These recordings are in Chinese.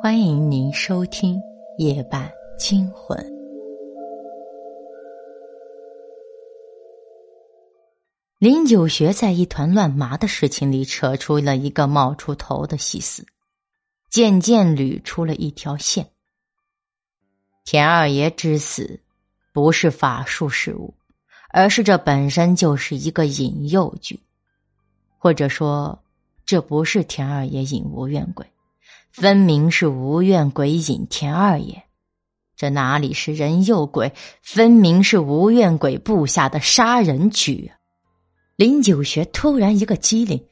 欢迎您收听《夜半惊魂》。林九学在一团乱麻的事情里扯出了一个冒出头的细丝，渐渐捋出了一条线。田二爷之死，不是法术失误，而是这本身就是一个引诱局，或者说，这不是田二爷引无怨鬼。分明是无怨鬼引田二爷，这哪里是人诱鬼？分明是无怨鬼布下的杀人局！林九学突然一个机灵，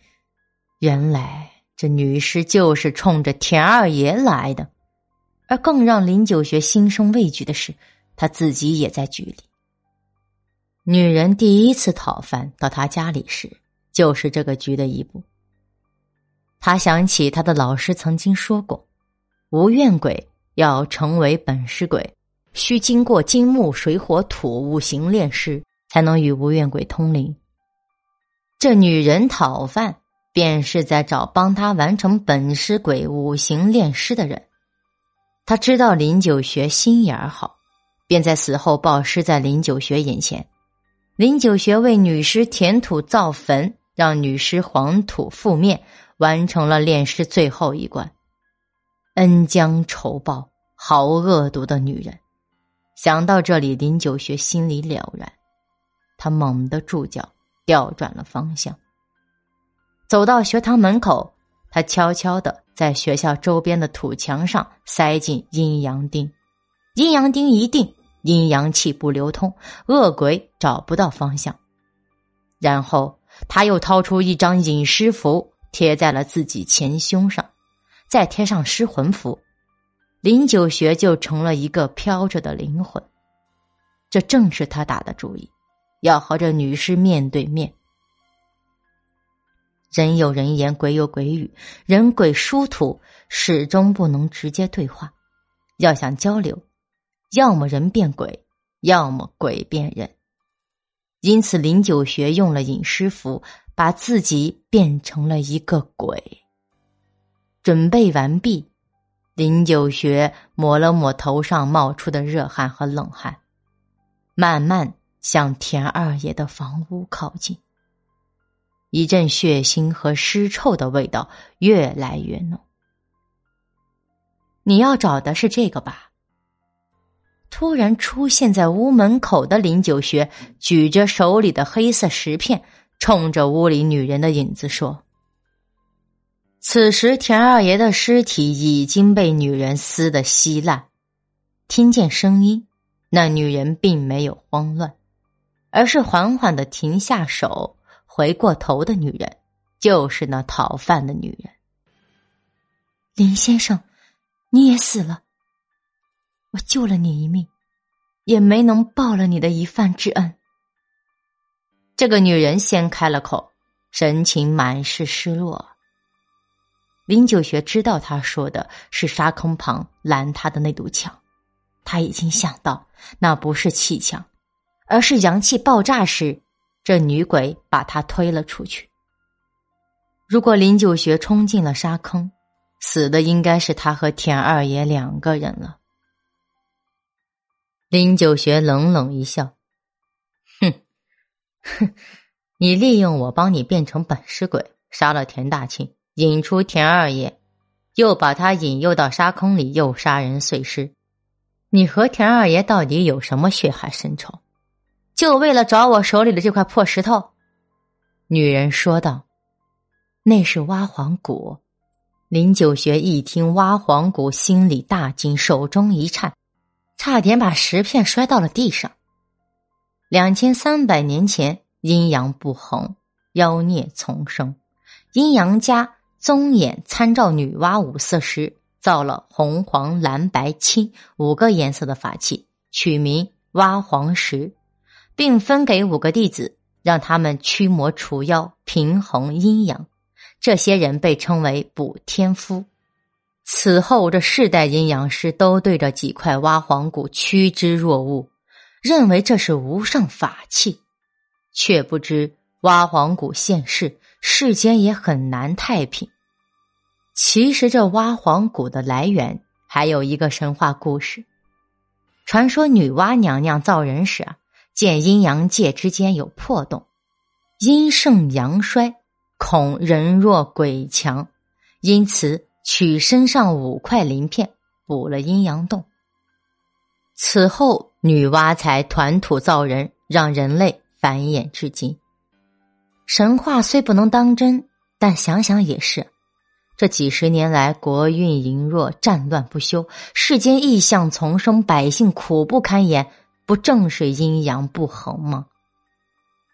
原来这女尸就是冲着田二爷来的。而更让林九学心生畏惧的是，他自己也在局里。女人第一次讨饭到他家里时，就是这个局的一步。他想起他的老师曾经说过：“无怨鬼要成为本师鬼，需经过金木水火土五行炼尸，才能与无怨鬼通灵。”这女人讨饭，便是在找帮他完成本师鬼五行炼尸的人。他知道林九学心眼儿好，便在死后暴尸在林九学眼前。林九学为女尸填土造坟，让女尸黄土覆面。完成了炼尸最后一关，恩将仇报，好恶毒的女人！想到这里，林九学心里了然，他猛地住脚，调转了方向，走到学堂门口，他悄悄的在学校周边的土墙上塞进阴阳钉，阴阳钉一定，阴阳气不流通，恶鬼找不到方向。然后他又掏出一张隐尸符。贴在了自己前胸上，再贴上失魂符，林九学就成了一个飘着的灵魂。这正是他打的主意，要和这女尸面对面。人有人言，鬼有鬼语，人鬼殊途，始终不能直接对话。要想交流，要么人变鬼，要么鬼变人。因此，林九学用了隐尸符。把自己变成了一个鬼。准备完毕，林九学抹了抹头上冒出的热汗和冷汗，慢慢向田二爷的房屋靠近。一阵血腥和尸臭的味道越来越浓。你要找的是这个吧？突然出现在屋门口的林九学举着手里的黑色石片。冲着屋里女人的影子说：“此时田二爷的尸体已经被女人撕得稀烂。听见声音，那女人并没有慌乱，而是缓缓的停下手，回过头的女人就是那讨饭的女人。林先生，你也死了。我救了你一命，也没能报了你的一饭之恩。”这个女人先开了口，神情满是失落。林九学知道她说的是沙坑旁拦他的那堵墙，他已经想到那不是气墙，而是阳气爆炸时，这女鬼把他推了出去。如果林九学冲进了沙坑，死的应该是他和田二爷两个人了。林九学冷冷一笑。哼，你利用我帮你变成本尸鬼，杀了田大庆，引出田二爷，又把他引诱到沙坑里，又杀人碎尸。你和田二爷到底有什么血海深仇？就为了找我手里的这块破石头？女人说道：“那是挖黄骨。”林九学一听挖黄骨，心里大惊，手中一颤，差点把石片摔到了地上。两千三百年前，阴阳不衡，妖孽丛生。阴阳家宗衍参照女娲五色石，造了红、黄、蓝、白、青五个颜色的法器，取名娲黄石，并分给五个弟子，让他们驱魔除妖，平衡阴阳。这些人被称为补天夫。此后，这世代阴阳师都对着几块娲黄骨趋之若鹜。认为这是无上法器，却不知挖黄谷现世，世间也很难太平。其实这挖黄谷的来源还有一个神话故事。传说女娲娘娘造人时啊，见阴阳界之间有破洞，阴盛阳衰，恐人弱鬼强，因此取身上五块鳞片补了阴阳洞。此后，女娲才团土造人，让人类繁衍至今。神话虽不能当真，但想想也是。这几十年来，国运羸弱，战乱不休，世间异象丛生，百姓苦不堪言，不正是阴阳不衡吗？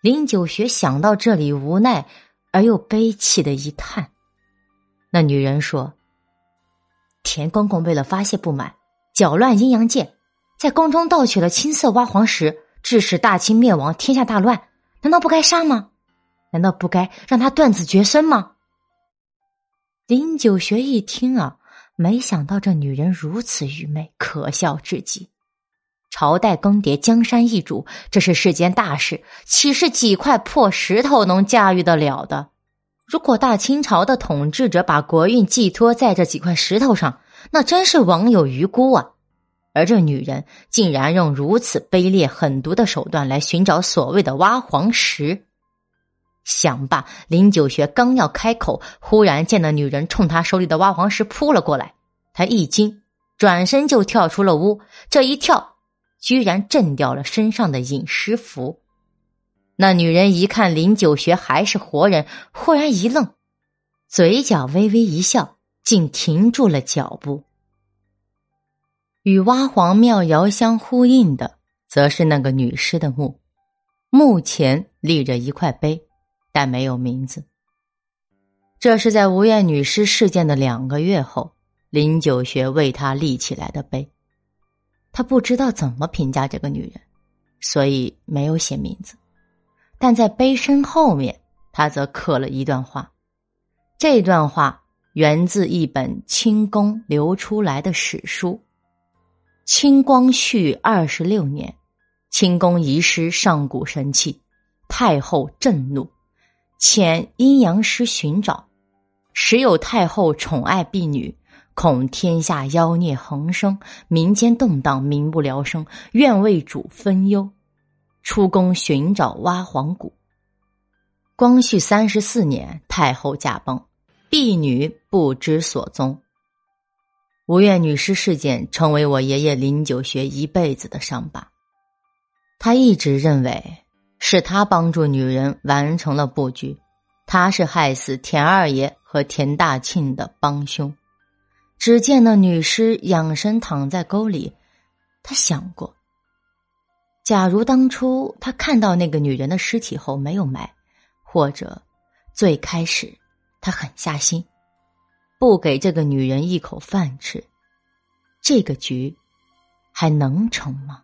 林九学想到这里，无奈而又悲戚的一叹。那女人说：“田公公为了发泄不满，搅乱阴阳界，在宫中盗取了青色蛙黄石，致使大清灭亡，天下大乱，难道不该杀吗？难道不该让他断子绝孙吗？”林九学一听啊，没想到这女人如此愚昧，可笑至极。朝代更迭，江山易主，这是世间大事，岂是几块破石头能驾驭得了的？如果大清朝的统治者把国运寄托在这几块石头上，那真是枉有余辜啊！而这女人竟然用如此卑劣狠毒的手段来寻找所谓的挖黄石。想罢，林九学刚要开口，忽然见那女人冲他手里的挖黄石扑了过来，他一惊，转身就跳出了屋。这一跳，居然震掉了身上的隐尸符。那女人一看林九学还是活人，忽然一愣，嘴角微微一笑，竟停住了脚步。与挖黄庙遥相呼应的，则是那个女尸的墓，墓前立着一块碑。但没有名字。这是在吴艳女尸事件的两个月后，林九学为她立起来的碑。他不知道怎么评价这个女人，所以没有写名字。但在碑身后面，他则刻了一段话。这段话源自一本清宫流出来的史书。清光绪二十六年，清宫遗失上古神器，太后震怒。遣阴阳师寻找，时有太后宠爱婢女，恐天下妖孽横生，民间动荡，民不聊生，愿为主分忧，出宫寻找挖黄谷。光绪三十四年，太后驾崩，婢女不知所踪。吴越女尸事件成为我爷爷林九学一辈子的伤疤，他一直认为。是他帮助女人完成了布局，他是害死田二爷和田大庆的帮凶。只见那女尸仰身躺在沟里，他想过：假如当初他看到那个女人的尸体后没有埋，或者最开始他狠下心，不给这个女人一口饭吃，这个局还能成吗？